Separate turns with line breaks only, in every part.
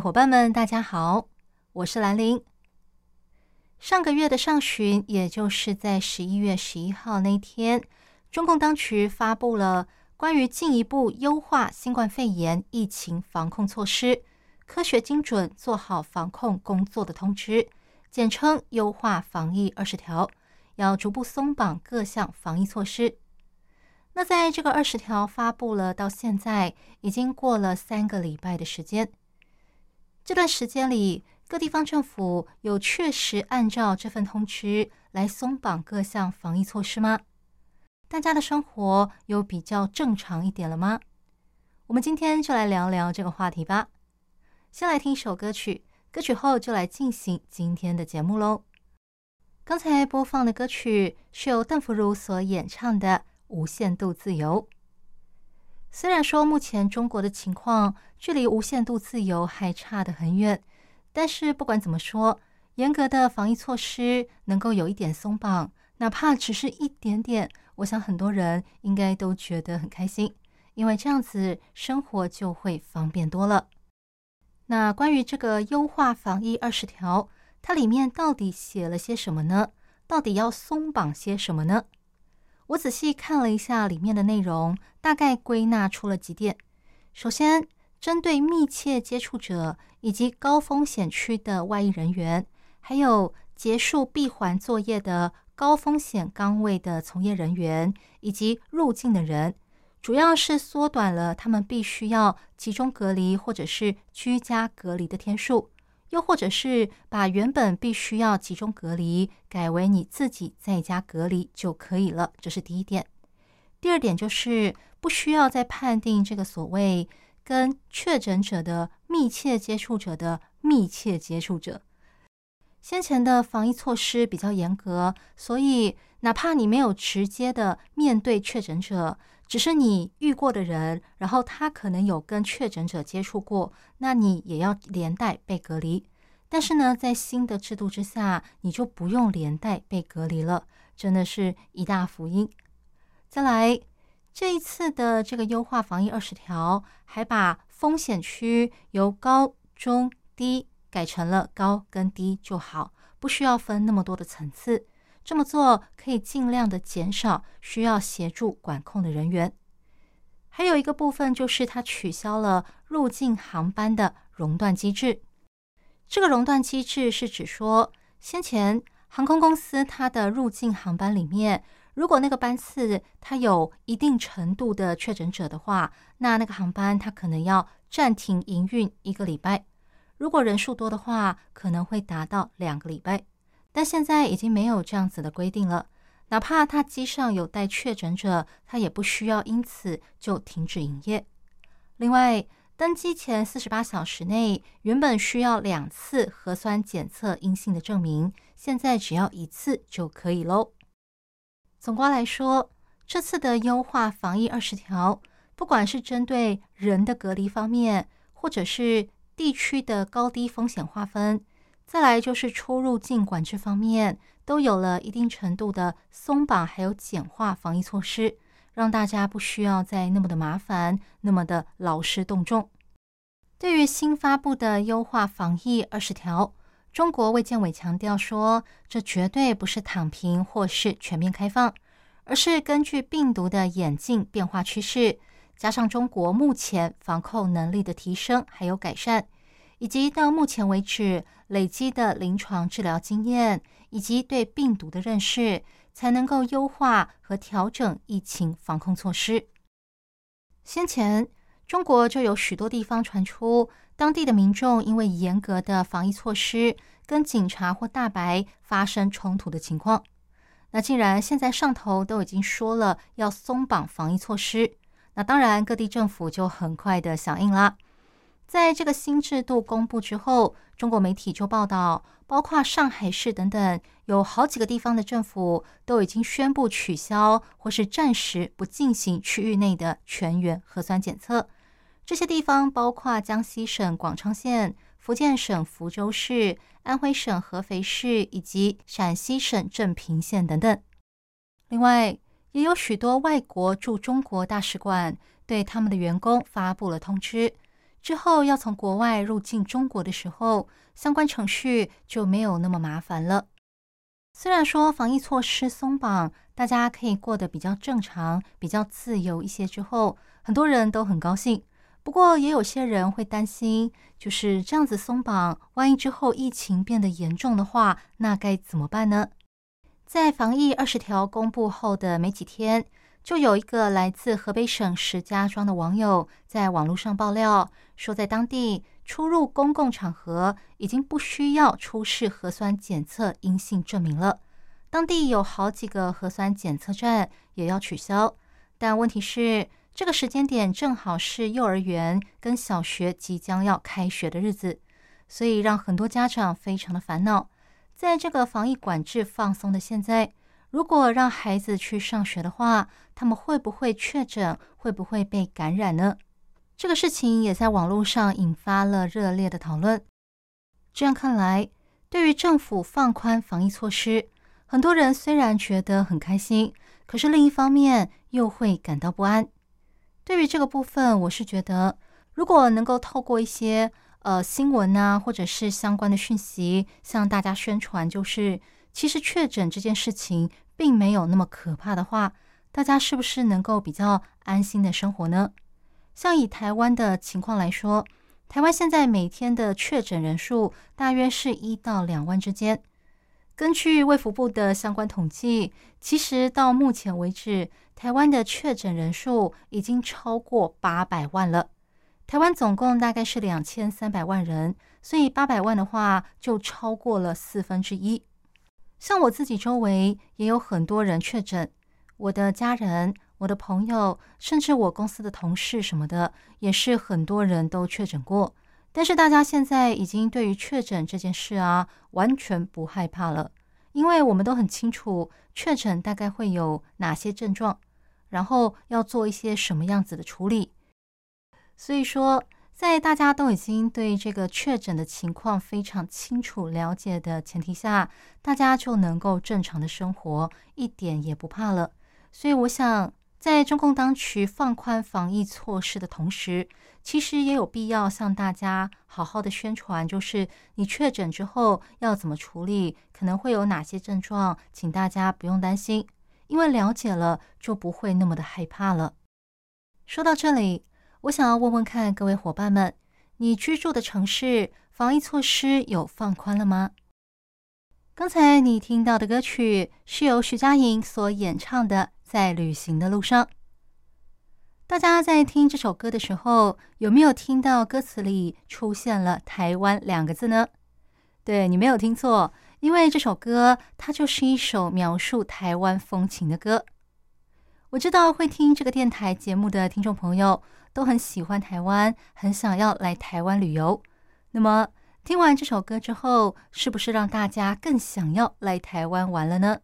伙伴们，大家好，我是兰玲。上个月的上旬，也就是在十一月十一号那天，中共当局发布了。关于进一步优化新冠肺炎疫情防控措施，科学精准做好防控工作的通知，简称“优化防疫二十条”，要逐步松绑各项防疫措施。那在这个二十条发布了到现在，已经过了三个礼拜的时间。这段时间里，各地方政府有确实按照这份通知来松绑各项防疫措施吗？大家的生活有比较正常一点了吗？我们今天就来聊聊这个话题吧。先来听一首歌曲，歌曲后就来进行今天的节目喽。刚才播放的歌曲是由邓福如所演唱的《无限度自由》。虽然说目前中国的情况距离无限度自由还差得很远，但是不管怎么说，严格的防疫措施能够有一点松绑，哪怕只是一点点。我想很多人应该都觉得很开心，因为这样子生活就会方便多了。那关于这个优化防疫二十条，它里面到底写了些什么呢？到底要松绑些什么呢？我仔细看了一下里面的内容，大概归纳出了几点。首先，针对密切接触者以及高风险区的外役人员，还有结束闭环作业的。高风险岗位的从业人员以及入境的人，主要是缩短了他们必须要集中隔离或者是居家隔离的天数，又或者是把原本必须要集中隔离改为你自己在家隔离就可以了。这是第一点。第二点就是不需要再判定这个所谓跟确诊者的密切接触者的密切接触者。先前的防疫措施比较严格，所以哪怕你没有直接的面对确诊者，只是你遇过的人，然后他可能有跟确诊者接触过，那你也要连带被隔离。但是呢，在新的制度之下，你就不用连带被隔离了，真的是一大福音。再来，这一次的这个优化防疫二十条，还把风险区由高、中、低。改成了高跟低就好，不需要分那么多的层次。这么做可以尽量的减少需要协助管控的人员。还有一个部分就是，它取消了入境航班的熔断机制。这个熔断机制是指说，先前航空公司它的入境航班里面，如果那个班次它有一定程度的确诊者的话，那那个航班它可能要暂停营运一个礼拜。如果人数多的话，可能会达到两个礼拜，但现在已经没有这样子的规定了。哪怕他机上有带确诊者，他也不需要因此就停止营业。另外，登机前四十八小时内，原本需要两次核酸检测阴性的证明，现在只要一次就可以喽。总括来说，这次的优化防疫二十条，不管是针对人的隔离方面，或者是地区的高低风险划分，再来就是出入境管制方面，都有了一定程度的松绑，还有简化防疫措施，让大家不需要再那么的麻烦，那么的劳师动众。对于新发布的优化防疫二十条，中国卫健委强调说，这绝对不是躺平或是全面开放，而是根据病毒的演进变化趋势。加上中国目前防控能力的提升还有改善，以及到目前为止累积的临床治疗经验，以及对病毒的认识，才能够优化和调整疫情防控措施。先前中国就有许多地方传出当地的民众因为严格的防疫措施，跟警察或大白发生冲突的情况。那既然现在上头都已经说了要松绑防疫措施。那当然，各地政府就很快的响应啦。在这个新制度公布之后，中国媒体就报道，包括上海市等等，有好几个地方的政府都已经宣布取消或是暂时不进行区域内的全员核酸检测。这些地方包括江西省广昌县、福建省福州市、安徽省合肥市以及陕西省镇平县等等。另外，也有许多外国驻中国大使馆对他们的员工发布了通知。之后要从国外入境中国的时候，相关程序就没有那么麻烦了。虽然说防疫措施松绑，大家可以过得比较正常、比较自由一些，之后很多人都很高兴。不过也有些人会担心，就是这样子松绑，万一之后疫情变得严重的话，那该怎么办呢？在防疫二十条公布后的没几天。就有一个来自河北省石家庄的网友在网络上爆料说，在当地出入公共场合已经不需要出示核酸检测阴性证明了。当地有好几个核酸检测站也要取消，但问题是这个时间点正好是幼儿园跟小学即将要开学的日子，所以让很多家长非常的烦恼。在这个防疫管制放松的现在。如果让孩子去上学的话，他们会不会确诊？会不会被感染呢？这个事情也在网络上引发了热烈的讨论。这样看来，对于政府放宽防疫措施，很多人虽然觉得很开心，可是另一方面又会感到不安。对于这个部分，我是觉得，如果能够透过一些呃新闻啊，或者是相关的讯息，向大家宣传，就是。其实确诊这件事情并没有那么可怕的话，大家是不是能够比较安心的生活呢？像以台湾的情况来说，台湾现在每天的确诊人数大约是一到两万之间。根据卫福部的相关统计，其实到目前为止，台湾的确诊人数已经超过八百万了。台湾总共大概是两千三百万人，所以八百万的话就超过了四分之一。像我自己周围也有很多人确诊，我的家人、我的朋友，甚至我公司的同事什么的，也是很多人都确诊过。但是大家现在已经对于确诊这件事啊，完全不害怕了，因为我们都很清楚确诊大概会有哪些症状，然后要做一些什么样子的处理。所以说。在大家都已经对这个确诊的情况非常清楚了解的前提下，大家就能够正常的生活，一点也不怕了。所以，我想在中共当局放宽防疫措施的同时，其实也有必要向大家好好的宣传，就是你确诊之后要怎么处理，可能会有哪些症状，请大家不用担心，因为了解了就不会那么的害怕了。说到这里。我想要问问看各位伙伴们，你居住的城市防疫措施有放宽了吗？刚才你听到的歌曲是由徐佳莹所演唱的《在旅行的路上》。大家在听这首歌的时候，有没有听到歌词里出现了“台湾”两个字呢？对你没有听错，因为这首歌它就是一首描述台湾风情的歌。我知道会听这个电台节目的听众朋友。都很喜欢台湾，很想要来台湾旅游。那么听完这首歌之后，是不是让大家更想要来台湾玩了呢？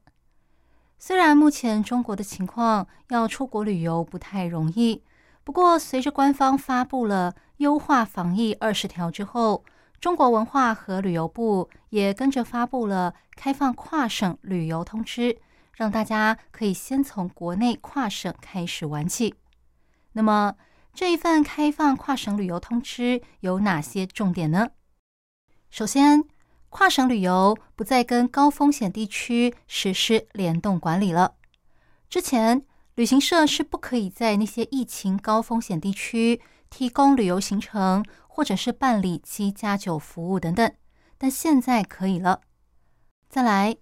虽然目前中国的情况要出国旅游不太容易，不过随着官方发布了优化防疫二十条之后，中国文化和旅游部也跟着发布了开放跨省旅游通知，让大家可以先从国内跨省开始玩起。那么。这一份开放跨省旅游通知有哪些重点呢？首先，跨省旅游不再跟高风险地区实施联动管理了。之前，旅行社是不可以在那些疫情高风险地区提供旅游行程，或者是办理七加九服务等等，但现在可以了。再来。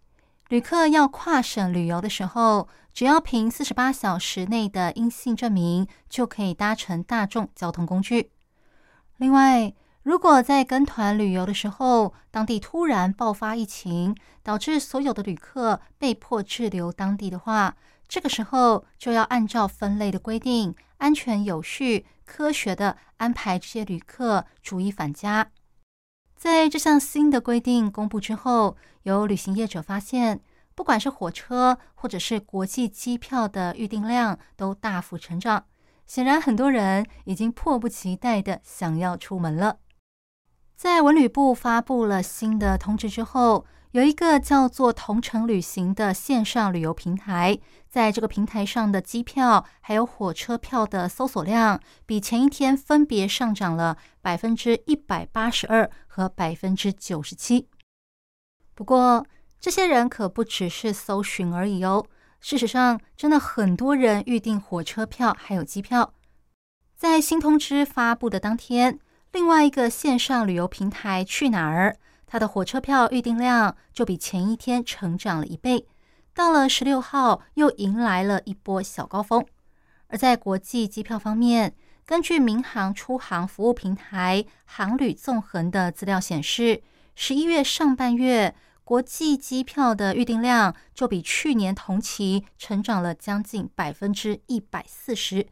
旅客要跨省旅游的时候，只要凭四十八小时内的阴性证明，就可以搭乘大众交通工具。另外，如果在跟团旅游的时候，当地突然爆发疫情，导致所有的旅客被迫滞留当地的话，这个时候就要按照分类的规定，安全有序、科学的安排这些旅客逐一返家。在这项新的规定公布之后，有旅行业者发现，不管是火车或者是国际机票的预订量都大幅成长。显然，很多人已经迫不及待的想要出门了。在文旅部发布了新的通知之后，有一个叫做“同程旅行”的线上旅游平台，在这个平台上的机票还有火车票的搜索量，比前一天分别上涨了百分之一百八十二和百分之九十七。不过，这些人可不只是搜寻而已哦。事实上，真的很多人预订火车票还有机票。在新通知发布的当天，另外一个线上旅游平台去哪儿，它的火车票预订量就比前一天成长了一倍。到了十六号，又迎来了一波小高峰。而在国际机票方面，根据民航出行服务平台航旅纵横的资料显示，十一月上半月。国际机票的预订量就比去年同期成长了将近百分之一百四十，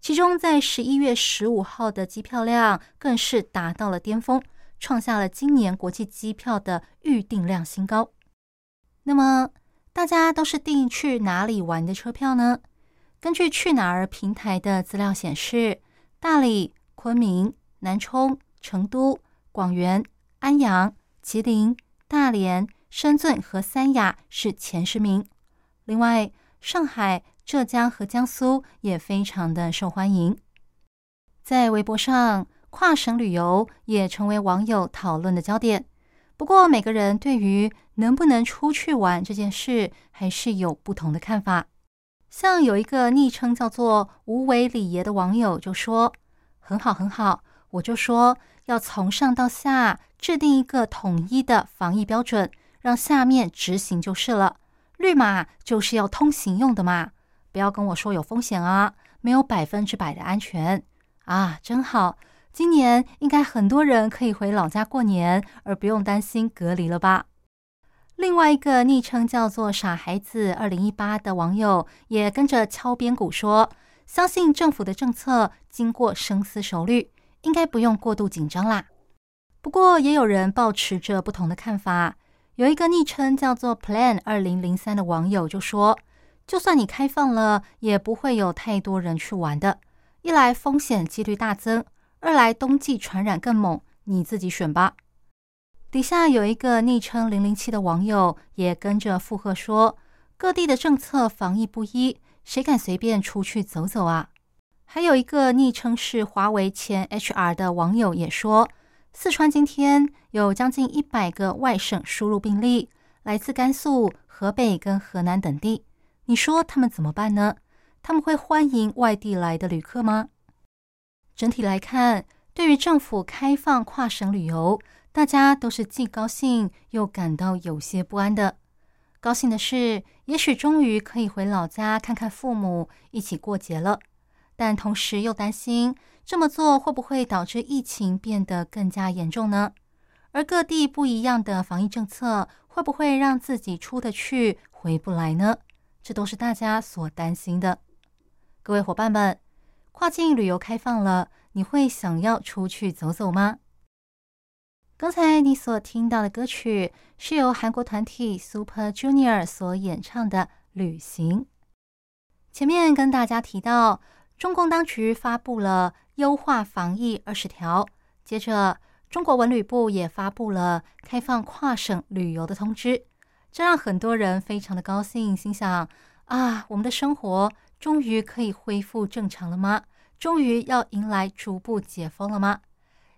其中在十一月十五号的机票量更是达到了巅峰，创下了今年国际机票的预订量新高。那么，大家都是订去哪里玩的车票呢？根据去哪儿平台的资料显示，大理、昆明、南充、成都、广元、安阳、吉林。大连、深圳和三亚是前十名，另外上海、浙江和江苏也非常的受欢迎。在微博上，跨省旅游也成为网友讨论的焦点。不过，每个人对于能不能出去玩这件事，还是有不同的看法。像有一个昵称叫做“无为李爷”的网友就说：“很好，很好。”我就说。要从上到下制定一个统一的防疫标准，让下面执行就是了。绿码就是要通行用的嘛，不要跟我说有风险啊，没有百分之百的安全啊，真好。今年应该很多人可以回老家过年，而不用担心隔离了吧？另外一个昵称叫做“傻孩子二零一八”的网友也跟着敲边鼓说，相信政府的政策经过深思熟虑。应该不用过度紧张啦。不过也有人抱持着不同的看法。有一个昵称叫做 Plan 二零零三的网友就说：“就算你开放了，也不会有太多人去玩的。一来风险几率大增，二来冬季传染更猛，你自己选吧。”底下有一个昵称零零七的网友也跟着附和说：“各地的政策防疫不一，谁敢随便出去走走啊？”还有一个昵称是华为前 HR 的网友也说，四川今天有将近一百个外省输入病例，来自甘肃、河北跟河南等地。你说他们怎么办呢？他们会欢迎外地来的旅客吗？整体来看，对于政府开放跨省旅游，大家都是既高兴又感到有些不安的。高兴的是，也许终于可以回老家看看父母，一起过节了。但同时又担心这么做会不会导致疫情变得更加严重呢？而各地不一样的防疫政策会不会让自己出得去回不来呢？这都是大家所担心的。各位伙伴们，跨境旅游开放了，你会想要出去走走吗？刚才你所听到的歌曲是由韩国团体 Super Junior 所演唱的《旅行》。前面跟大家提到。中共当局发布了优化防疫二十条，接着中国文旅部也发布了开放跨省旅游的通知，这让很多人非常的高兴，心想：啊，我们的生活终于可以恢复正常了吗？终于要迎来逐步解封了吗？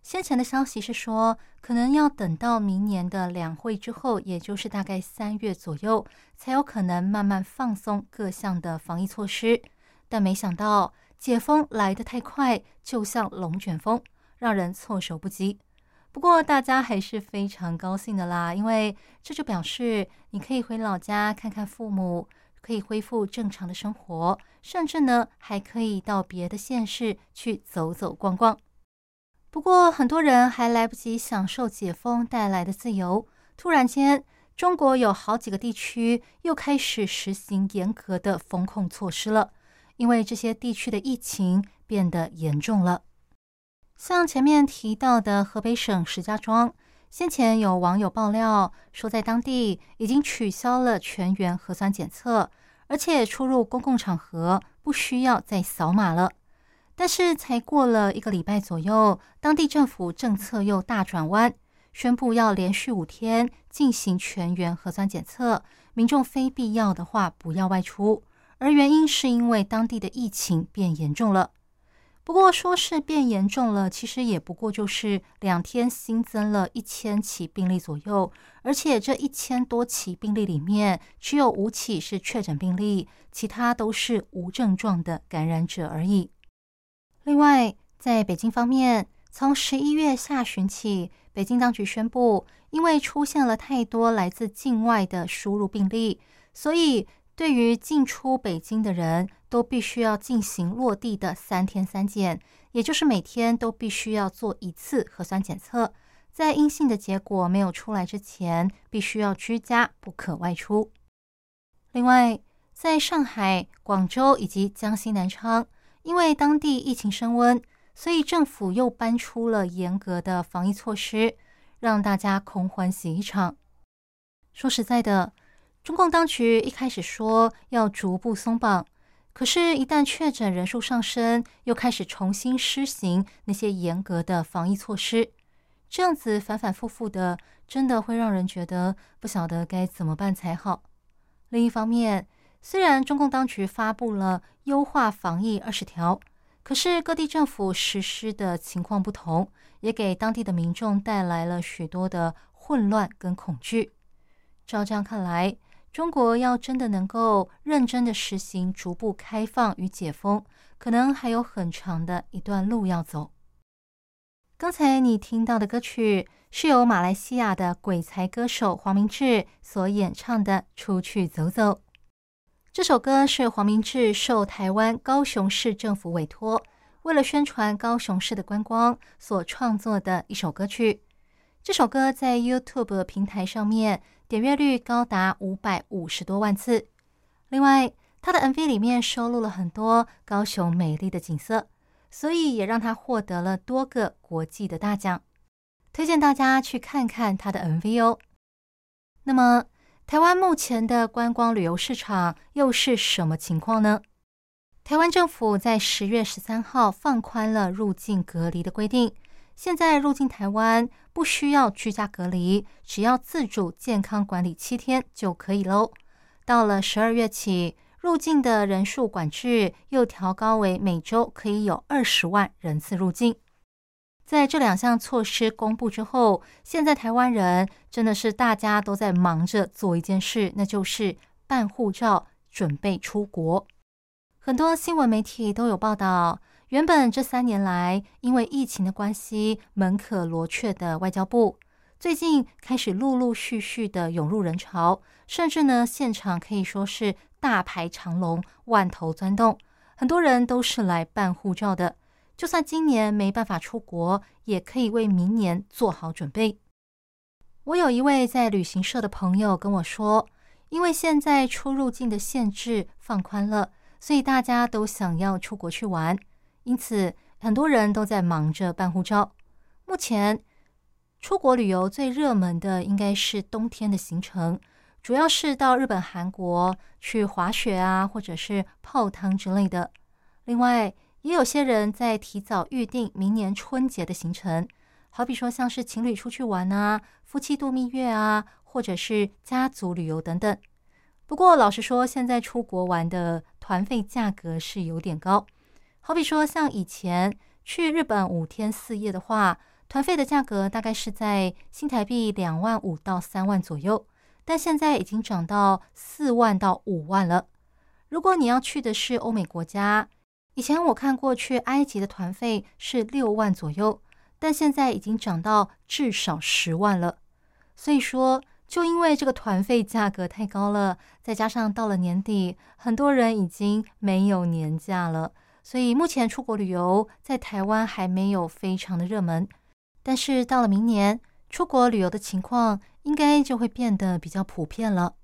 先前的消息是说，可能要等到明年的两会之后，也就是大概三月左右，才有可能慢慢放松各项的防疫措施，但没想到。解封来得太快，就像龙卷风，让人措手不及。不过大家还是非常高兴的啦，因为这就表示你可以回老家看看父母，可以恢复正常的生活，甚至呢还可以到别的县市去走走逛逛。不过很多人还来不及享受解封带来的自由，突然间中国有好几个地区又开始实行严格的封控措施了，因为这些地区的疫情变得严重了。像前面提到的河北省石家庄，先前有网友爆料说，在当地已经取消了全员核酸检测，而且出入公共场合不需要再扫码了。但是才过了一个礼拜左右，当地政府政策又大转弯，宣布要连续五天进行全员核酸检测，民众非必要的话不要外出。而原因是因为当地的疫情变严重了。不过说是变严重了，其实也不过就是两天新增了一千起病例左右，而且这一千多起病例里面只有五起是确诊病例，其他都是无症状的感染者而已。另外，在北京方面，从十一月下旬起，北京当局宣布，因为出现了太多来自境外的输入病例，所以对于进出北京的人都必须要进行落地的三天三检，也就是每天都必须要做一次核酸检测，在阴性的结果没有出来之前，必须要居家，不可外出。另外，在上海、广州以及江西南昌。因为当地疫情升温，所以政府又搬出了严格的防疫措施，让大家空欢喜一场。说实在的，中共当局一开始说要逐步松绑，可是，一旦确诊人数上升，又开始重新施行那些严格的防疫措施，这样子反反复复的，真的会让人觉得不晓得该怎么办才好。另一方面，虽然中共当局发布了优化防疫二十条，可是各地政府实施的情况不同，也给当地的民众带来了许多的混乱跟恐惧。照这样看来，中国要真的能够认真的实行逐步开放与解封，可能还有很长的一段路要走。刚才你听到的歌曲是由马来西亚的鬼才歌手黄明志所演唱的《出去走走》。这首歌是黄明志受台湾高雄市政府委托，为了宣传高雄市的观光所创作的一首歌曲。这首歌在 YouTube 平台上面点阅率高达五百五十多万次。另外，他的 MV 里面收录了很多高雄美丽的景色，所以也让他获得了多个国际的大奖。推荐大家去看看他的 MV 哦。那么。台湾目前的观光旅游市场又是什么情况呢？台湾政府在十月十三号放宽了入境隔离的规定，现在入境台湾不需要居家隔离，只要自主健康管理七天就可以喽。到了十二月起，入境的人数管制又调高为每周可以有二十万人次入境。在这两项措施公布之后，现在台湾人真的是大家都在忙着做一件事，那就是办护照，准备出国。很多新闻媒体都有报道，原本这三年来因为疫情的关系门可罗雀的外交部，最近开始陆陆续续的涌入人潮，甚至呢现场可以说是大排长龙，万头钻动，很多人都是来办护照的。就算今年没办法出国，也可以为明年做好准备。我有一位在旅行社的朋友跟我说，因为现在出入境的限制放宽了，所以大家都想要出国去玩，因此很多人都在忙着办护照。目前出国旅游最热门的应该是冬天的行程，主要是到日本、韩国去滑雪啊，或者是泡汤之类的。另外，也有些人在提早预定明年春节的行程，好比说像是情侣出去玩啊、夫妻度蜜月啊，或者是家族旅游等等。不过老实说，现在出国玩的团费价格是有点高。好比说像以前去日本五天四夜的话，团费的价格大概是在新台币两万五到三万左右，但现在已经涨到四万到五万了。如果你要去的是欧美国家，以前我看过去埃及的团费是六万左右，但现在已经涨到至少十万了。所以说，就因为这个团费价格太高了，再加上到了年底，很多人已经没有年假了，所以目前出国旅游在台湾还没有非常的热门。但是到了明年，出国旅游的情况应该就会变得比较普遍了。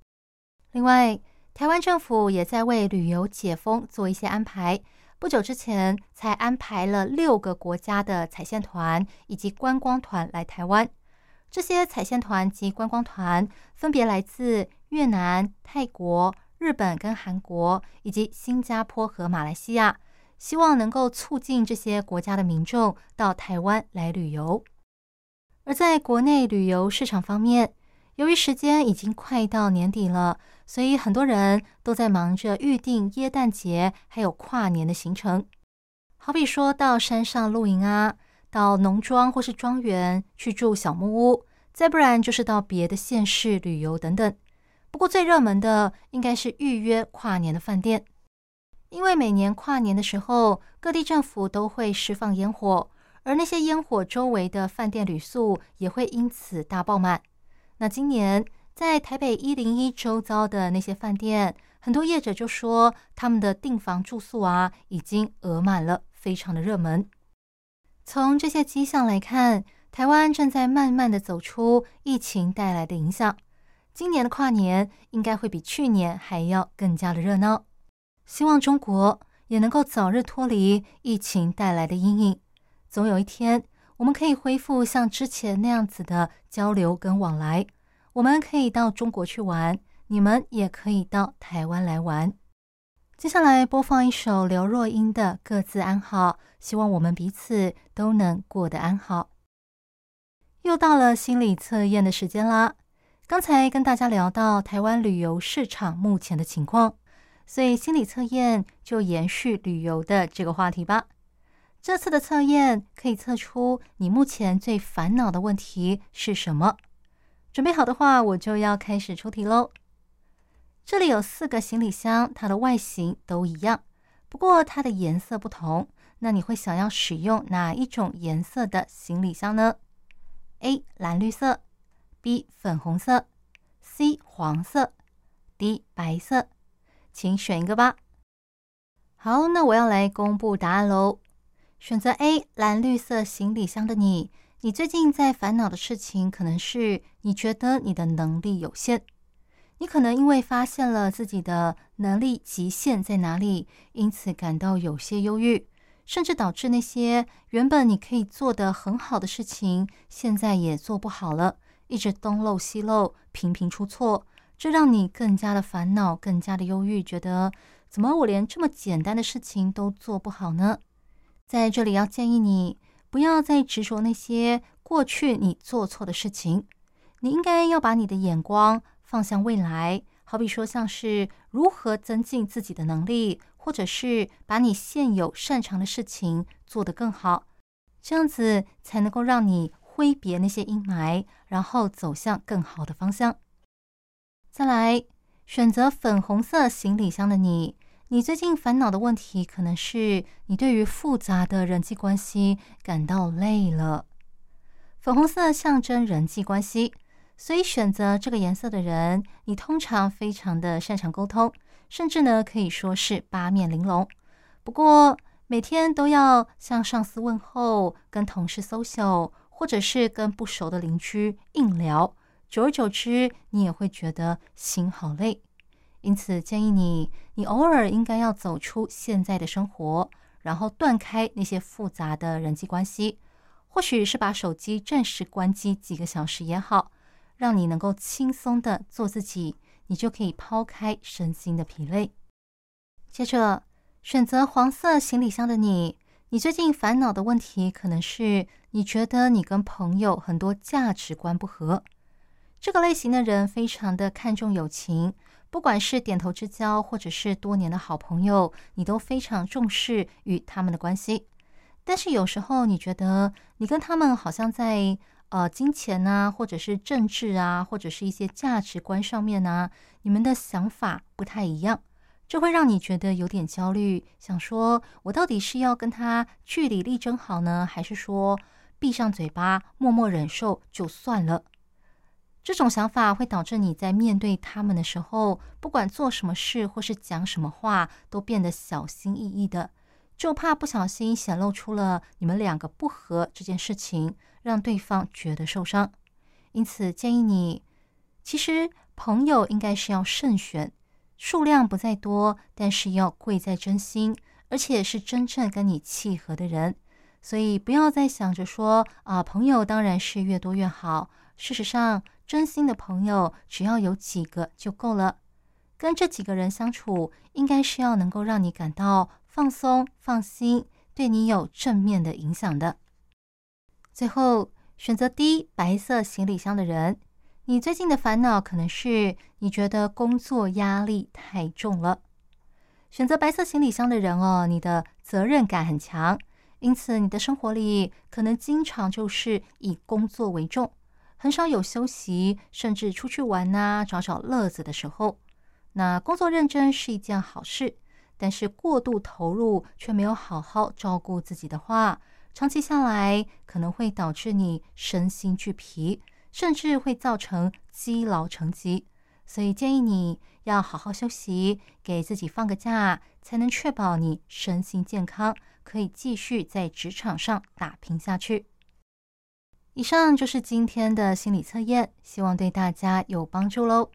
另外，台湾政府也在为旅游解封做一些安排。不久之前才安排了六个国家的彩线团以及观光团来台湾。这些彩线团及观光团分别来自越南、泰国、日本跟韩国，以及新加坡和马来西亚，希望能够促进这些国家的民众到台湾来旅游。而在国内旅游市场方面，由于时间已经快到年底了，所以很多人都在忙着预定耶诞节还有跨年的行程，好比说到山上露营啊。到农庄或是庄园去住小木屋，再不然就是到别的县市旅游等等。不过最热门的应该是预约跨年的饭店，因为每年跨年的时候，各地政府都会释放烟火，而那些烟火周围的饭店旅宿也会因此大爆满。那今年在台北一零一周遭的那些饭店，很多业者就说他们的订房住宿啊已经额满了，非常的热门。从这些迹象来看，台湾正在慢慢的走出疫情带来的影响。今年的跨年应该会比去年还要更加的热闹。希望中国也能够早日脱离疫情带来的阴影，总有一天我们可以恢复像之前那样子的交流跟往来。我们可以到中国去玩，你们也可以到台湾来玩。接下来播放一首刘若英的《各自安好》，希望我们彼此都能过得安好。又到了心理测验的时间啦！刚才跟大家聊到台湾旅游市场目前的情况，所以心理测验就延续旅游的这个话题吧。这次的测验可以测出你目前最烦恼的问题是什么。准备好的话，我就要开始出题喽。这里有四个行李箱，它的外形都一样，不过它的颜色不同。那你会想要使用哪一种颜色的行李箱呢？A. 蓝绿色，B. 粉红色，C. 黄色，D. 白色，请选一个吧。好，那我要来公布答案喽。选择 A. 蓝绿色行李箱的你，你最近在烦恼的事情，可能是你觉得你的能力有限。你可能因为发现了自己的能力极限在哪里，因此感到有些忧郁，甚至导致那些原本你可以做的很好的事情，现在也做不好了，一直东漏西漏，频频出错，这让你更加的烦恼，更加的忧郁，觉得怎么我连这么简单的事情都做不好呢？在这里要建议你，不要再执着那些过去你做错的事情，你应该要把你的眼光。放向未来，好比说像是如何增进自己的能力，或者是把你现有擅长的事情做得更好，这样子才能够让你挥别那些阴霾，然后走向更好的方向。再来，选择粉红色行李箱的你，你最近烦恼的问题可能是你对于复杂的人际关系感到累了。粉红色象征人际关系。所以选择这个颜色的人，你通常非常的擅长沟通，甚至呢可以说是八面玲珑。不过每天都要向上司问候，跟同事 social，或者是跟不熟的邻居硬聊，久而久之，你也会觉得心好累。因此建议你，你偶尔应该要走出现在的生活，然后断开那些复杂的人际关系，或许是把手机暂时关机几个小时也好。让你能够轻松的做自己，你就可以抛开身心的疲累。接着选择黄色行李箱的你，你最近烦恼的问题可能是你觉得你跟朋友很多价值观不合。这个类型的人非常的看重友情，不管是点头之交或者是多年的好朋友，你都非常重视与他们的关系。但是有时候你觉得你跟他们好像在。呃，金钱啊，或者是政治啊，或者是一些价值观上面呢，你们的想法不太一样，这会让你觉得有点焦虑，想说我到底是要跟他据理力争好呢，还是说闭上嘴巴默默忍受就算了？这种想法会导致你在面对他们的时候，不管做什么事或是讲什么话，都变得小心翼翼的，就怕不小心显露出了你们两个不和这件事情。让对方觉得受伤，因此建议你，其实朋友应该是要慎选，数量不在多，但是要贵在真心，而且是真正跟你契合的人。所以不要再想着说啊，朋友当然是越多越好。事实上，真心的朋友只要有几个就够了。跟这几个人相处，应该是要能够让你感到放松、放心，对你有正面的影响的。最后，选择 D 白色行李箱的人，你最近的烦恼可能是你觉得工作压力太重了。选择白色行李箱的人哦，你的责任感很强。因此，你的生活里可能经常就是以工作为重，很少有休息，甚至出去玩呐，找找乐子的时候。那工作认真是一件好事，但是过度投入却没有好好照顾自己的话，长期下来可能会导致你身心俱疲，甚至会造成积劳成疾。所以建议你要好好休息，给自己放个假，才能确保你身心健康。可以继续在职场上打拼下去。以上就是今天的心理测验，希望对大家有帮助喽。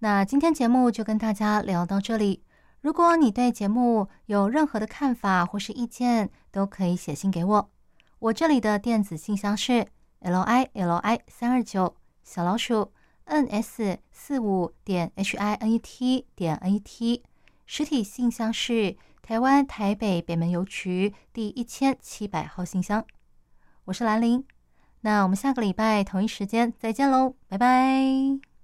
那今天节目就跟大家聊到这里。如果你对节目有任何的看法或是意见，都可以写信给我。我这里的电子信箱是 l i l i 三二九小老鼠 n s 四五点 h i n e t 点 n e t，实体信箱是。台湾台北北门邮局第一千七百号信箱，我是兰陵。那我们下个礼拜同一时间再见喽，拜拜。